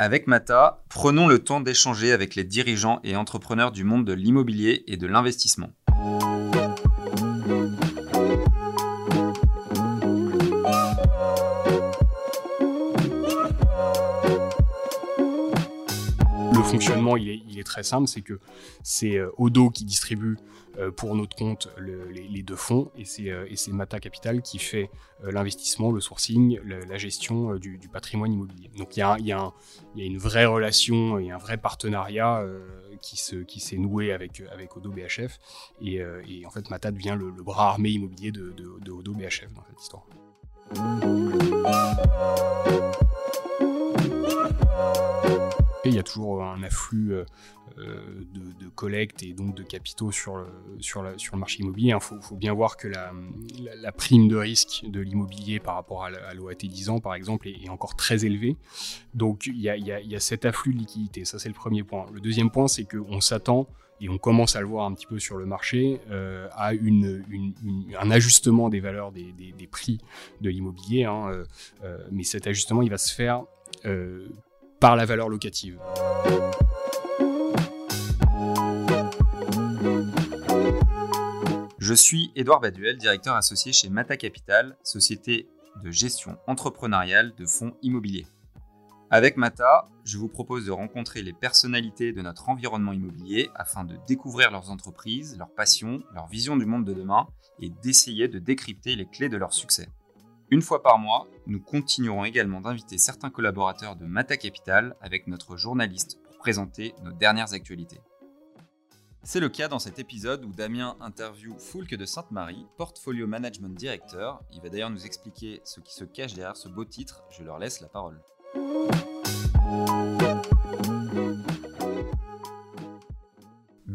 Avec Mata, prenons le temps d'échanger avec les dirigeants et entrepreneurs du monde de l'immobilier et de l'investissement. Fonctionnement, il est, très simple, c'est que c'est euh, Odo qui distribue euh, pour notre compte les, deux fonds euh, et c'est Mata Capital qui fait l'investissement, le sourcing, la gestion du, patrimoine immobilier. Donc il y a, une vraie relation et un vrai partenariat qui s'est noué avec, Odo BHF et, en fait Mata devient le, bras armé immobilier de, de Odo BHF dans cette histoire il y a toujours un afflux euh, euh, de, collecte et donc de capitaux sur le, sur le marché immobilier. Il hein. faut, bien voir que la, prime de risque de l'immobilier par rapport à l'OAT 10 ans, par exemple, est, encore très élevée. Donc il y, a, cet afflux de liquidité. Ça, c'est le premier point. Le deuxième point, c'est qu'on s'attend et on commence à le voir un petit peu sur le marché, euh, à un ajustement des valeurs des, des, prix de l'immobilier. Hein, mais cet ajustement, il va se faire par la valeur locative. Je suis Édouard Baduel, directeur associé chez Mata Capital, société de gestion entrepreneuriale de fonds immobiliers. Avec Mata, je vous propose de rencontrer les personnalités de notre environnement immobilier afin de découvrir leurs entreprises, leurs passions, leur vision du monde de demain et d'essayer de décrypter les clés de leur succès. Une fois par mois, nous continuerons également d'inviter certains collaborateurs de Mata Capital avec notre journaliste pour présenter nos dernières actualités. C'est le cas dans cet épisode où Damien interview Foulque de Sainte-Marie, Portfolio Management Director. Il va d'ailleurs nous expliquer ce qui se cache derrière ce beau titre. Je leur laisse la parole.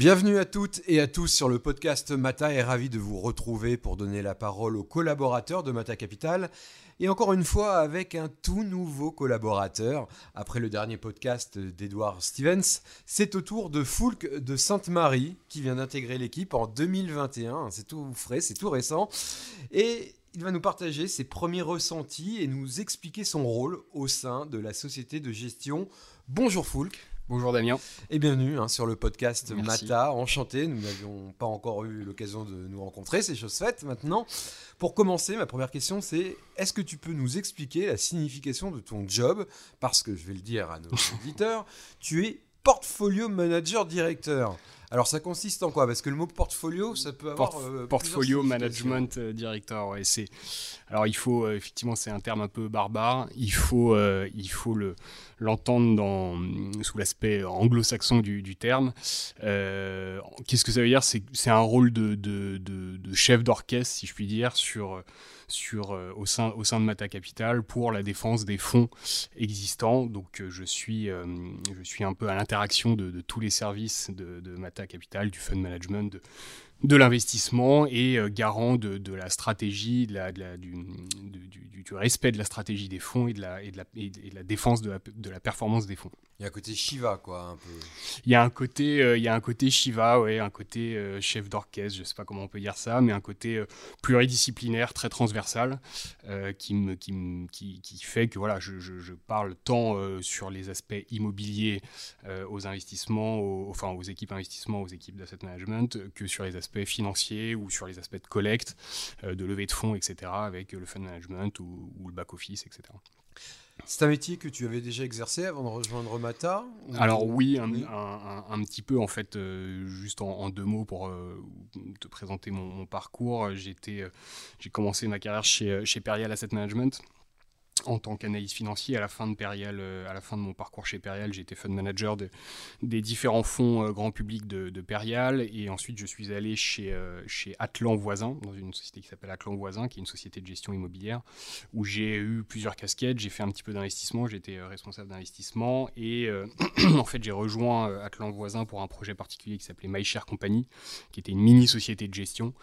Bienvenue à toutes et à tous sur le podcast Mata et ravi de vous retrouver pour donner la parole aux collaborateurs de Mata Capital et encore une fois avec un tout nouveau collaborateur. Après le dernier podcast d'Edouard Stevens, c'est au tour de Foulk de Sainte-Marie qui vient d'intégrer l'équipe en 2021. C'est tout frais, c'est tout récent. Et il va nous partager ses premiers ressentis et nous expliquer son rôle au sein de la société de gestion. Bonjour Foulk. Bonjour Damien. Et bienvenue hein, sur le podcast Mata. Enchanté, nous n'avions pas encore eu l'occasion de nous rencontrer, c'est chose faite maintenant. Pour commencer, ma première question c'est est-ce que tu peux nous expliquer la signification de ton job? Parce que je vais le dire à nos auditeurs, tu es portfolio manager directeur. Alors ça consiste en quoi? Parce que le mot portfolio, ça peut avoir euh, portfolio management euh, director. Ouais, c'est alors il faut euh, effectivement c'est un terme un peu barbare. Il faut il faut le l'entendre dans sous l'aspect anglo-saxon du, terme. Qu'est-ce que ça veut dire? C'est un rôle de, de, de chef d'orchestre, si je puis dire, sur euh, au, sein, de Mata Capital pour la défense des fonds existants. Donc euh, je, suis, euh, je suis un peu à l'interaction de, tous les services de, de, Mata Capital, du fund management, de, de l'investissement et garant de, la stratégie, de la, du, du, respect de la stratégie des fonds et de la, et de la, et la défense de la, de la performance des fonds. Il y a un côté Shiva, quoi, un peu. Il y a un côté, euh, il y a un côté Shiva, ouais, un côté euh, chef d'orchestre, je sais pas comment on peut dire ça, mais un côté euh, pluridisciplinaire, très transversal, qui, me, qui, qui, qui, fait que voilà, je, je, parle tant sur les aspects immobiliers aux investissements, aux, enfin aux équipes investissements, aux équipes d'asset management, que sur les aspects financiers ou sur les aspects de collecte, de levée de fonds, etc., avec le fund management ou, ou le back office, etc. C'est un métier que tu avais déjà exercé avant de rejoindre Mata Alors oui, un, petit peu en fait, euh, juste en, deux mots pour euh, te présenter mon, parcours. J'ai commencé ma carrière chez, chez Perial Asset Management en tant qu'analyste financier à la fin de Perial, euh, à la fin de mon parcours chez Perial, j'étais fund manager de, des différents fonds euh, grand public de, de, Perial. Et ensuite je suis allé chez, euh, chez Atlan Voisin, dans une société qui s'appelle Atlan Voisin, qui est une société de gestion immobilière, où j'ai eu plusieurs casquettes, j'ai fait un petit peu d'investissement, j'étais responsable d'investissement. Et en fait j'ai rejoint Atlan Voisin pour un projet particulier qui s'appelait MyShare Company, qui était une mini société de gestion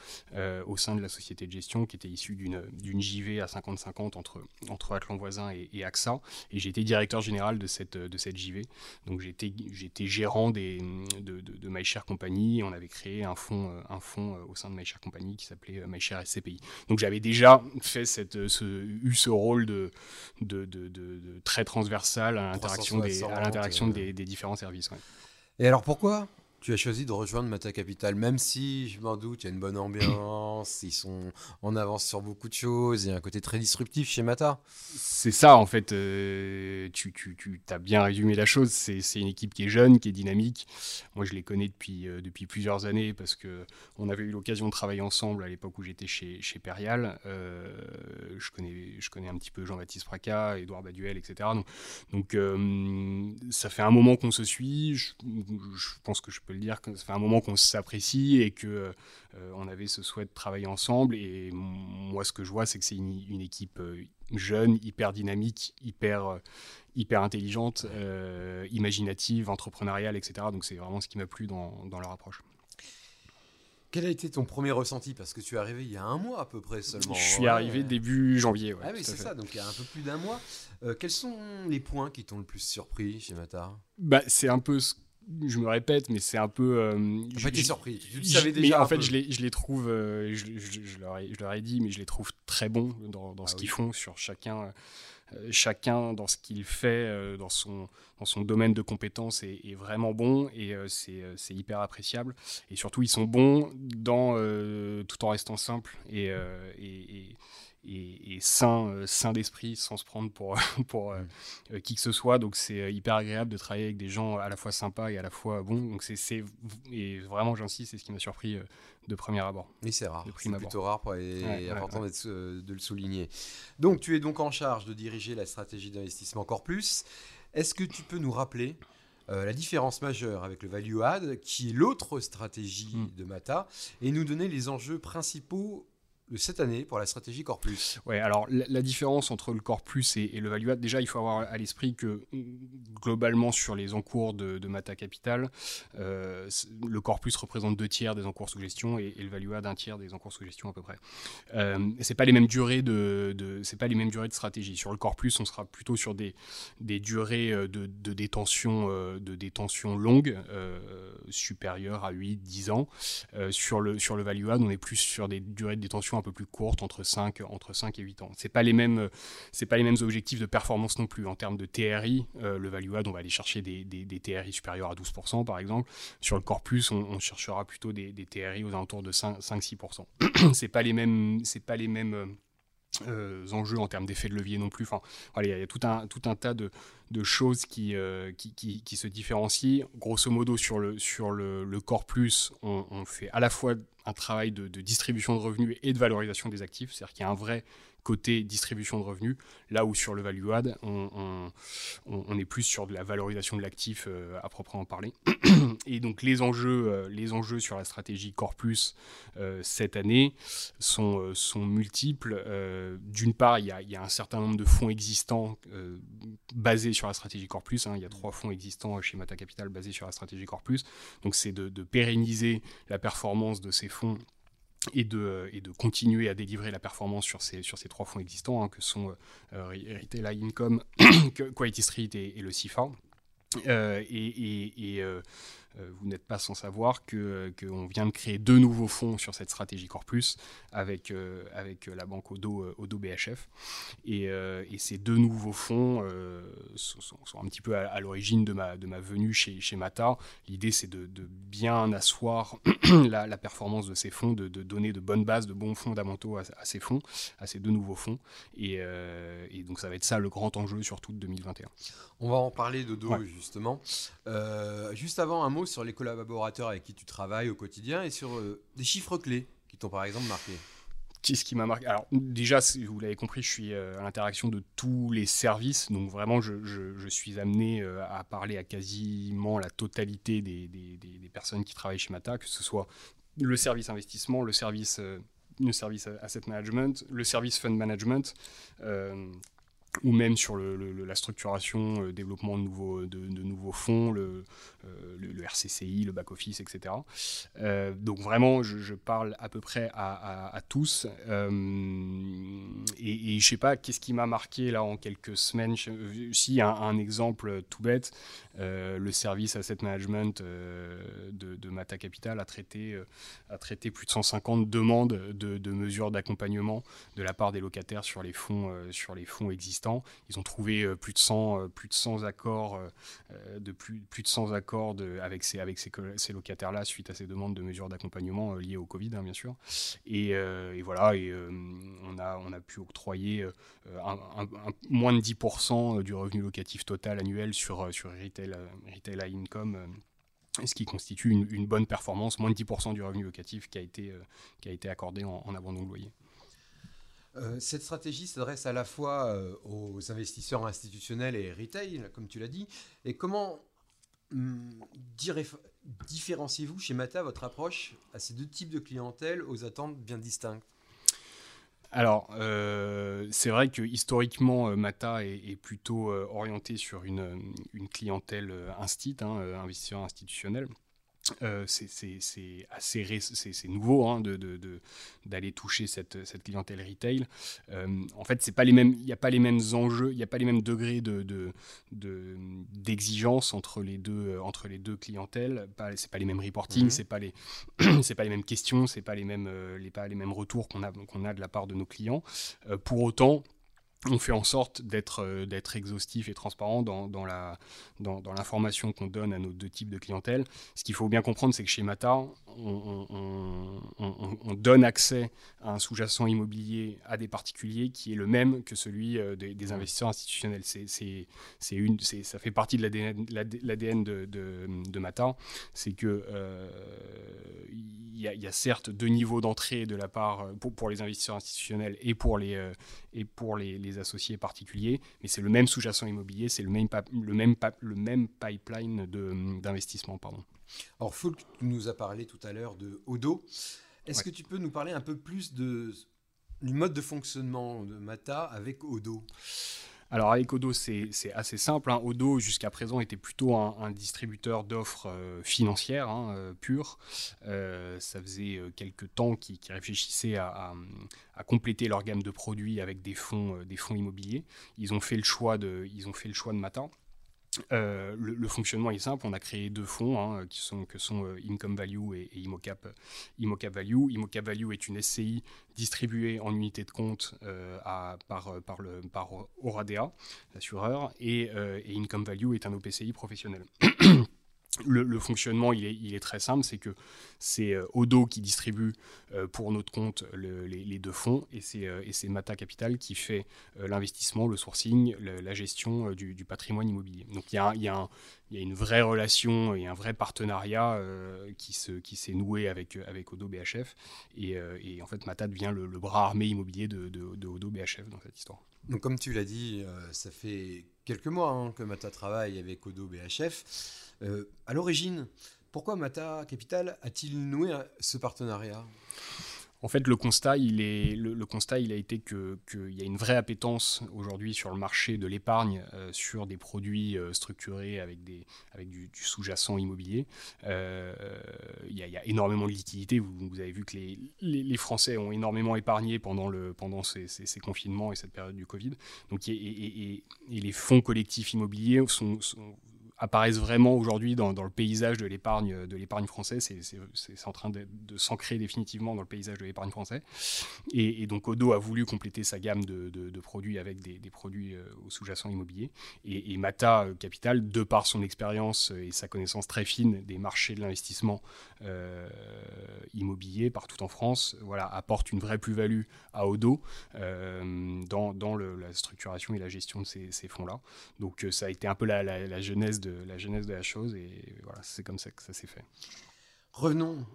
au sein de la société de gestion, qui était issue d'une JV à 50-50 entre, entre Atlan Voisin et, AXA. Et j'ai été directeur général de cette, de cette JV. Donc j'étais gérant des, de, de, MyShare Company. on avait créé un fonds, un fonds au sein de MyShare Company qui s'appelait MyShare SCPI. Donc j'avais déjà fait cette, ce, eu ce rôle de, de, très transversal à l'interaction des, à l'interaction des, des, différents services. Et alors pourquoi? Tu as choisi de rejoindre Mata Capital, même si je m'en doute, il y a une bonne ambiance, ils sont en avance sur beaucoup de choses, il y a un côté très disruptif chez Mata. C'est ça, en fait, euh, tu, tu, tu as bien résumé la chose. C'est une équipe qui est jeune, qui est dynamique. Moi, je les connais depuis, euh, depuis plusieurs années parce qu'on avait eu l'occasion de travailler ensemble à l'époque où j'étais chez, chez Perial. Euh, je, connais, je connais un petit peu Jean-Baptiste Praca, Édouard Baduel, etc. Donc, donc ça fait un moment qu'on se suit. Je, je pense que je le dire, que ça fait un moment qu'on s'apprécie et que euh, on avait ce souhait de travailler ensemble. Et moi, ce que je vois, c'est que c'est une, équipe euh, jeune, hyper dynamique, hyper, euh, hyper intelligente, imaginative, entrepreneuriale, etc. Donc c'est vraiment ce qui m'a plu dans, dans leur approche. Quel a été ton premier ressenti? Parce que tu es arrivé il y a un mois à peu près seulement. Je suis arrivé début janvier. ah oui, c'est ça, donc il y a un peu plus d'un mois. quels sont les points qui t'ont le plus surpris chez Mata bah, C'est un peu ce je me répète, mais c'est un peu. Euh, été surpris. Tu savais déjà. Mais en fait, je les, je les trouve. Euh, je, je, leur ai, je, leur ai, dit, mais je les trouve très bons dans, dans ce ah qu'ils font sur chacun. Euh, chacun dans ce qu'il fait, euh, dans, son, dans son domaine de compétences est, est vraiment bon et c'est hyper appréciable. Et surtout, ils sont bons dans, tout en restant simples et, et et, sain, euh, sain d'esprit sans se prendre pour, pour euh, euh, qui que ce soit. Donc c'est hyper agréable de travailler avec des gens à la fois sympas et à la fois bons. Donc c'est et vraiment j'insiste, c'est ce qui m'a surpris de premier abord. Oui, c'est rare. C'est plutôt rare et important de le souligner. Donc tu es donc en charge de diriger la stratégie d'investissement Corpus. Est-ce que tu peux nous rappeler la différence majeure avec le value add, qui est l'autre stratégie hmm. de Mata, et nous donner les enjeux principaux cette année pour la stratégie Corpus Ouais, alors la, différence entre le Corpus et, le Value déjà il faut avoir à l'esprit que globalement sur les encours de, de Mata Capital, euh, le Corpus représente deux tiers des encours sous gestion et, le Value Add un tiers des encours sous gestion à peu près. Euh, c'est pas les mêmes durées de, de c'est pas les mêmes durées de stratégie. Sur le Corpus, on sera plutôt sur des, des durées euh, de, de détention euh, de détention longues, supérieures à 8-10 ans. sur le sur le Value on est plus sur des durées de détention un peu plus courte, entre 5, entre 5 et 8 ans. Ce pas, les mêmes, pas les mêmes objectifs de performance non plus. En termes de TRI, euh, le value add, on va aller chercher des, des, TRI supérieurs à 12%, par exemple. Sur le corpus, on, cherchera plutôt des, TRI aux alentours de 5-6%. Ce pas les mêmes... pas les mêmes euh, enjeux en termes d'effet de levier non plus. Enfin, il y a tout un, tas de, choses qui, euh, qui, se différencient. Grosso modo, sur le, sur le, le Plus, on, fait à la fois un travail de, distribution de revenus et de valorisation des actifs, c'est-à-dire qu'il y a un vrai côté distribution de revenus, là où sur le value add, on, est plus sur de la valorisation de l'actif euh, à proprement parler. Et donc les enjeux, euh, les enjeux sur la stratégie Corpus euh, cette année sont, sont multiples. D'une part, il y, a, il y, a, un certain nombre de fonds existants basés sur la stratégie Corpus. Hein. Il y a trois fonds existants chez Mata Capital basés sur la stratégie Corpus. Donc c'est de, de pérenniser la performance de ces fonds et de, euh, et de continuer à délivrer la performance sur ces, sur ces trois fonds existants, hein, que sont euh, Retail Income, Quality Street et, le CIFA. Euh, et, euh, vous n'êtes pas sans savoir qu'on que vient de créer deux nouveaux fonds sur cette stratégie Corpus avec, euh, avec la banque Odo, Odo BHF. Et, et, ces deux nouveaux fonds sont, sont, un petit peu à, l'origine de ma, de ma venue chez, chez Mata. L'idée, c'est de, de, bien asseoir la, la, performance de ces fonds, de, de, donner de bonnes bases, de bons fondamentaux à, à ces fonds, à ces deux nouveaux fonds. Et, et, donc, ça va être ça le grand enjeu surtout de 2021. On va en parler de dos, justement. Euh, juste avant, un mot sur les collaborateurs avec qui tu travailles au quotidien et sur euh, des chiffres clés qui t'ont par exemple marqué. Qu'est-ce qui m'a marqué Alors déjà, vous l'avez compris, je suis euh, à l'interaction de tous les services, donc vraiment, je, suis amené à parler à quasiment la totalité des, des, personnes qui travaillent chez Mata, que ce soit le service investissement, le service, le service asset management, le service fund management ou même sur la structuration, le développement de nouveaux, de, nouveaux fonds, le, le, RCCI, le back-office, etc. donc vraiment, je, parle à peu près à, tous. et, et je sais pas, qu'est-ce qui m'a marqué là en quelques semaines? Si, un, exemple tout bête, le service asset management de, de, Mata Capital a traité, a traité plus de 150 demandes de, de mesures d'accompagnement de la part des locataires sur les fonds, sur les fonds existants. Ils ont trouvé euh, plus de 100, euh, plus de 100 accords, euh, de plus, de 100 accords avec ces, locataires-là suite à ces demandes de mesures d'accompagnement liées au Covid, hein, bien sûr. Et, voilà, on, a, pu octroyer moins de 10% du revenu locatif total annuel sur, retail, retail income ce qui constitue une, bonne performance, moins de 10% du revenu locatif qui a été, qui a été accordé en, en abandon de loyer. Euh, cette stratégie s'adresse à la fois euh, aux investisseurs institutionnels et retail, comme tu l'as dit. Et comment hum, différenciez-vous chez Mata votre approche à ces deux types de clientèle aux attentes bien distinctes? Alors, euh, c'est vrai que historiquement, Mata est, plutôt orienté sur une, clientèle instit, hein, investisseur institutionnel. Euh, c'est assez c'est nouveau hein, d'aller toucher cette, clientèle retail. Euh, en fait, c'est pas les mêmes, il n'y a pas les mêmes enjeux, il n'y a pas les mêmes degrés d'exigence entre les deux entre les deux clientèles. Pas, c'est pas les mêmes reporting, mhm. c'est pas les c'est pas les mêmes questions, c'est pas les mêmes euh, les pas les mêmes retours qu'on a qu'on a de la part de nos clients. pour autant on fait en sorte d'être euh, exhaustif et transparent dans, dans dans, dans l'information qu'on donne à nos deux types de clientèle. Ce qu'il faut bien comprendre, c'est que chez Mata, on, on, donne accès à un sous-jacent immobilier à des particuliers qui est le même que celui euh, des, investisseurs institutionnels. C'est, une, c'est, ça fait partie de l'ADN, de, de, de, Mata. C'est que euh, il y, a certes deux niveaux d'entrée de la part pour, pour les investisseurs institutionnels et pour les et pour les, associés particuliers, mais c'est le même sous-jacent immobilier, c'est le même, le même, le même pipeline d'investissement. Pardon. Alors, Folk nous a parlé tout à l'heure de Odo. Est-ce que tu peux nous parler un peu plus de, du mode de fonctionnement de Mata avec Odo? Alors avec Odo, c'est assez simple. Hein. Odo, jusqu'à présent, était plutôt un, distributeur d'offres euh, financières hein, euh, pures. Euh, ça faisait quelques temps qu'ils réfléchissaient à, compléter leur gamme de produits avec des fonds, des fonds immobiliers. Ils ont fait le choix de, ils ont fait le choix de Matin. Euh, le, fonctionnement est simple. On a créé deux fonds hein, qui sont, que sont euh, Income Value et, Imocap, Imocap Value. Imocap Value est une SCI distribuée en unité de compte euh, par, par, le, par Oradea, l'assureur, et, et Income Value est un OPCI professionnel. Le, fonctionnement, il est, très simple, c'est que c'est euh, Odo qui distribue euh, pour notre compte les, deux fonds et c'est euh, Mata Capital qui fait l'investissement, le sourcing, la gestion du, patrimoine immobilier. Donc il y a, une vraie relation et un vrai partenariat qui s'est noué avec, Odo BHF et, en fait Mata devient le, bras armé immobilier de, Odo BHF dans cette histoire. Donc comme tu l'as dit, ça fait quelques mois hein, que Mata travaille avec Odo BHF. Euh, à l'origine, pourquoi Mata Capital a-t-il noué ce partenariat? En fait, le constat, il, est, le, constat, il a été qu'il y a une vraie appétence aujourd'hui sur le marché de l'épargne euh, sur des produits euh, structurés avec, des, avec du, sous-jacent immobilier. il, y a, énormément de liquidités. Vous, avez vu que les, les, Français ont énormément épargné pendant, le, pendant ces, ces, confinements et cette période du Covid. Donc, et, les fonds collectifs immobiliers sont apparaissent vraiment aujourd'hui dans, le paysage de l'épargne de l'épargne française. C'est en train de, s'ancrer définitivement dans le paysage de l'épargne français. Et, donc Odo a voulu compléter sa gamme de, produits avec des, produits euh, au sous-jacent immobilier. Et, Mata Capital, de par son expérience et sa connaissance très fine des marchés de l'investissement euh, immobilier partout en France, voilà, apporte une vraie plus-value à Odo euh, dans, dans la structuration et la gestion de ces, fonds-là. Donc ça a été un peu la, la genèse de la jeunesse de la chose et voilà, c'est comme ça que ça s'est fait. Revenons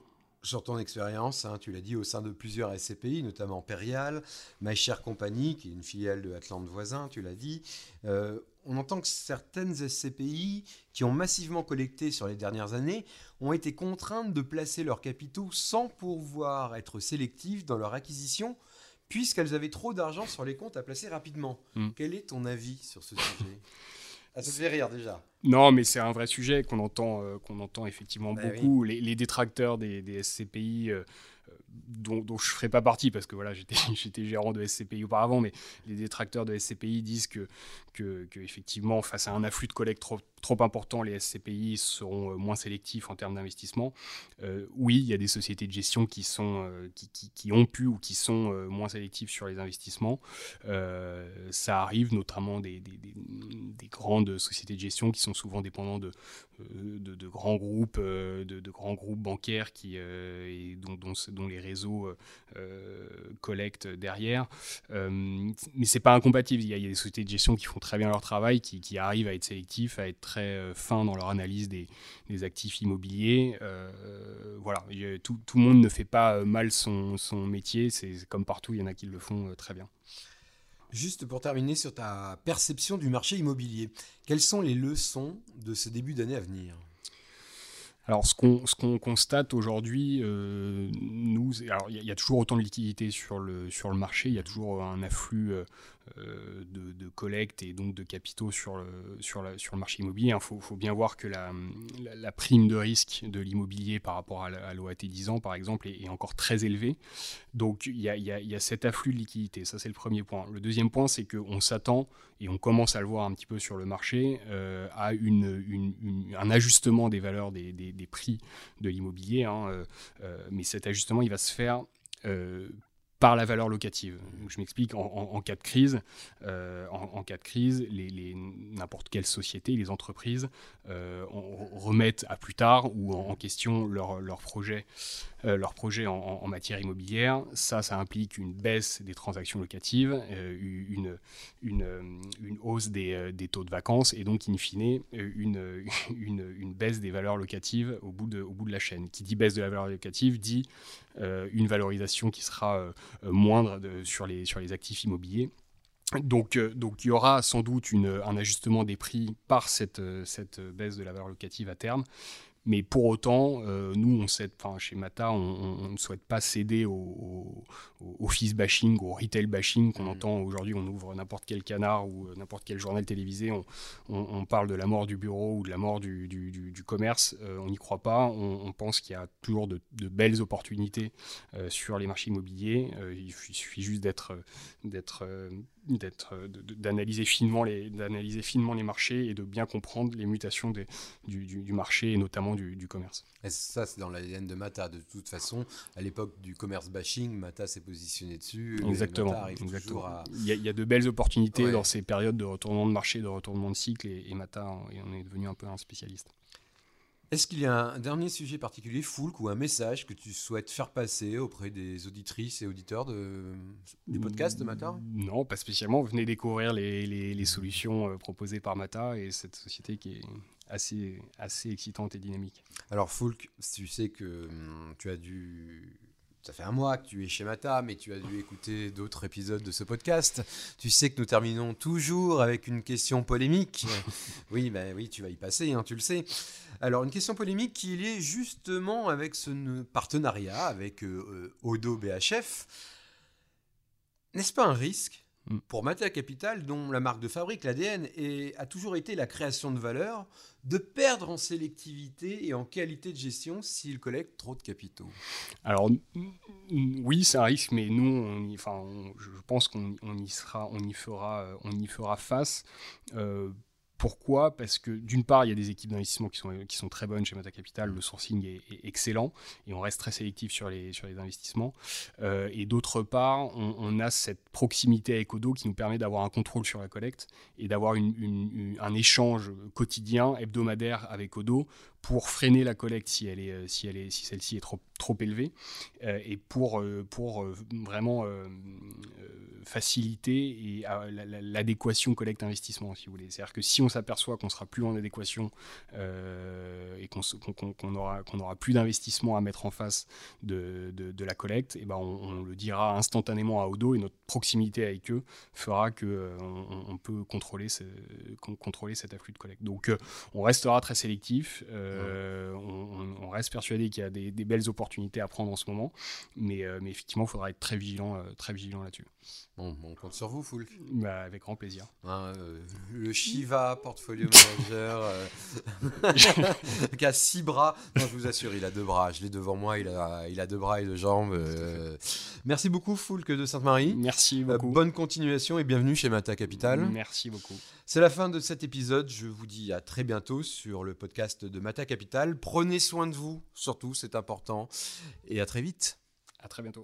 sur ton expérience, hein, tu l'as dit, au sein de plusieurs SCPI, notamment Perial, My Share Company, qui est une filiale de Atlante voisin, tu l'as dit. Euh, on entend que certaines SCPI qui ont massivement collecté sur les dernières années ont été contraintes de placer leurs capitaux sans pouvoir être sélectives dans leur acquisition puisqu'elles avaient trop d'argent sur les comptes à placer rapidement. Mm. Quel est ton avis sur ce sujet? Ah, Ça te fait rire déjà. Non, mais c'est un vrai sujet qu'on entend, euh, qu'on entend effectivement Bah beaucoup. Les, les détracteurs des, des SCPI, dont, je ne ferai pas partie, parce que voilà, j'étais, gérant de SCPI auparavant, mais les détracteurs de SCPI disent que, effectivement, face à un afflux de collecte trop, important, les SCPI seront euh, moins sélectifs en termes d'investissement. Euh, oui, il y a des sociétés de gestion qui, sont, euh, qui, ont pu ou qui sont moins sélectives sur les investissements. Ça arrive notamment des, des, des, des, grandes sociétés de gestion qui sont souvent dépendants de, grands groupes, de, grands groupes bancaires qui, dont, dont, les réseaux collectent derrière. mais c'est pas incompatible. Il y, a, des sociétés de gestion qui font très bien leur travail, qui, arrivent à être sélectifs, à être très fins dans leur analyse des, actifs immobiliers. Euh, voilà, tout, tout, le monde ne fait pas mal son, son métier. C'est comme partout, il y en a qui le font très bien. Juste pour terminer sur ta perception du marché immobilier, quelles sont les leçons de ce début d'année à venir? Alors, ce qu'on qu constate aujourd'hui, euh, nous, il y, a toujours autant de liquidités sur le, sur le marché, il y a toujours un afflux euh, de, de, collecte et donc de capitaux sur le, sur le marché immobilier. Il hein. faut, bien voir que la, la, prime de risque de l'immobilier par rapport à l'OAT 10 ans, par exemple, est, encore très élevée. Donc, il y a, y, y a, cet afflux de liquidités. Ça, c'est le premier point. Le deuxième point, c'est qu'on s'attend, et on commence à le voir un petit peu sur le marché, euh, à une, un ajustement des valeurs des, des prix de l'immobilier. Hein, euh, euh, mais cet ajustement, il va se faire euh, par la valeur locative. Je m'explique, en, cas de crise, euh, en, cas de crise, les, n'importe quelle société, les entreprises euh, remettent à plus tard ou en, question leur, leur projet, euh, en, matière immobilière. Ça, ça implique une baisse des transactions locatives, une, hausse des, taux de vacances et donc, in fine, une, baisse des valeurs locatives au bout de la chaîne. Qui dit baisse de la valeur locative dit une valorisation qui sera moindre de, sur, les, sur les actifs immobiliers. Donc, euh, donc il y aura sans doute un ajustement des prix par cette, cette baisse de la valeur locative à terme. Mais pour autant, euh, nous, on cède, chez Mata, on, on, ne souhaite pas céder au, office bashing, au retail bashing qu'on mmh. entend aujourd'hui. On ouvre n'importe quel canard ou n'importe quel journal télévisé, on, on, parle de la mort du bureau ou de la mort du, du, du, du commerce. Euh, on n'y croit pas. On, pense qu'il y a toujours de, de belles opportunités euh, sur les marchés immobiliers. Euh, il suffit juste d'être d'analyser finement les d'analyser finement les marchés et de bien comprendre les mutations des, du, du, du, marché et notamment du, du commerce. Et ça c'est dans l'ADN de Mata de toute façon. À l'époque du commerce bashing, Mata s'est positionné dessus. Exactement. exactement. À... Il, y a, il, y a, de belles opportunités ouais. dans ces périodes de retournement de marché, de retournement de cycle et, et Mata on est devenu un peu un spécialiste. Est-ce qu'il y a un dernier sujet particulier, Foulk, ou un message que tu souhaites faire passer auprès des auditrices et auditeurs de, du podcast de Mata Non, pas spécialement. Venez découvrir les, les, les, solutions euh, proposées par Mata et cette société qui est assez, assez excitante et dynamique. Alors, Foulk, tu sais que hum, tu as dû ça fait un mois que tu es chez Mata, mais tu as dû écouter d'autres épisodes de ce podcast. Tu sais que nous terminons toujours avec une question polémique. oui, ben oui, tu vas y passer, hein, tu le sais. Alors, une question polémique qui est liée justement avec ce partenariat avec euh, Odo BHF. N'est-ce pas un risque pour Mata Capital, dont la marque de fabrique, l'ADN, a toujours été la création de valeur, de perdre en sélectivité et en qualité de gestion s'il collecte trop de capitaux Alors oui, c'est un risque, mais nous, on y, enfin, on, je pense qu'on y sera, on y fera, on y fera face. Euh, pourquoi? Parce que d'une part, il y a des équipes d'investissement qui sont, très bonnes chez Mata Capital, le sourcing est, excellent et on reste très sélectif sur les, investissements. Euh, et d'autre part, on, a cette proximité avec Odo qui nous permet d'avoir un contrôle sur la collecte et d'avoir un échange quotidien, hebdomadaire avec Odo pour freiner la collecte si, elle est, si, elle est, si celle-ci est trop, trop élevée euh, et pour, euh, pour euh, vraiment faciliter l'adéquation collecte-investissement, si vous voulez. C'est-à-dire que si on s'aperçoit qu'on sera plus en adéquation et qu'on n'aura qu'on aura plus d'investissement à mettre en face de, de, la collecte, et eh ben on, le dira instantanément à Odo et notre proximité avec eux fera que on, peut contrôler, contrôler cet afflux de collecte. Donc on restera très sélectif, on, reste persuadé qu'il y a des, des, belles opportunités à prendre en ce moment, mais, mais effectivement il faudra être très vigilant, très vigilant là-dessus. Bon, on compte sur vous, Foulk. Bah, avec grand plaisir. Hein, euh, le Shiva, portfolio manager, euh, qui a six bras. Non, je vous assure, il a deux bras. Je l'ai devant moi, il a, il a deux bras et deux jambes. Euh. Merci beaucoup, Foulk de Sainte-Marie. Merci beaucoup. bonne continuation et bienvenue chez Mata Capital. Merci beaucoup. C'est la fin de cet épisode. Je vous dis à très bientôt sur le podcast de Mata Capital. Prenez soin de vous, surtout, c'est important. Et à très vite. À très bientôt.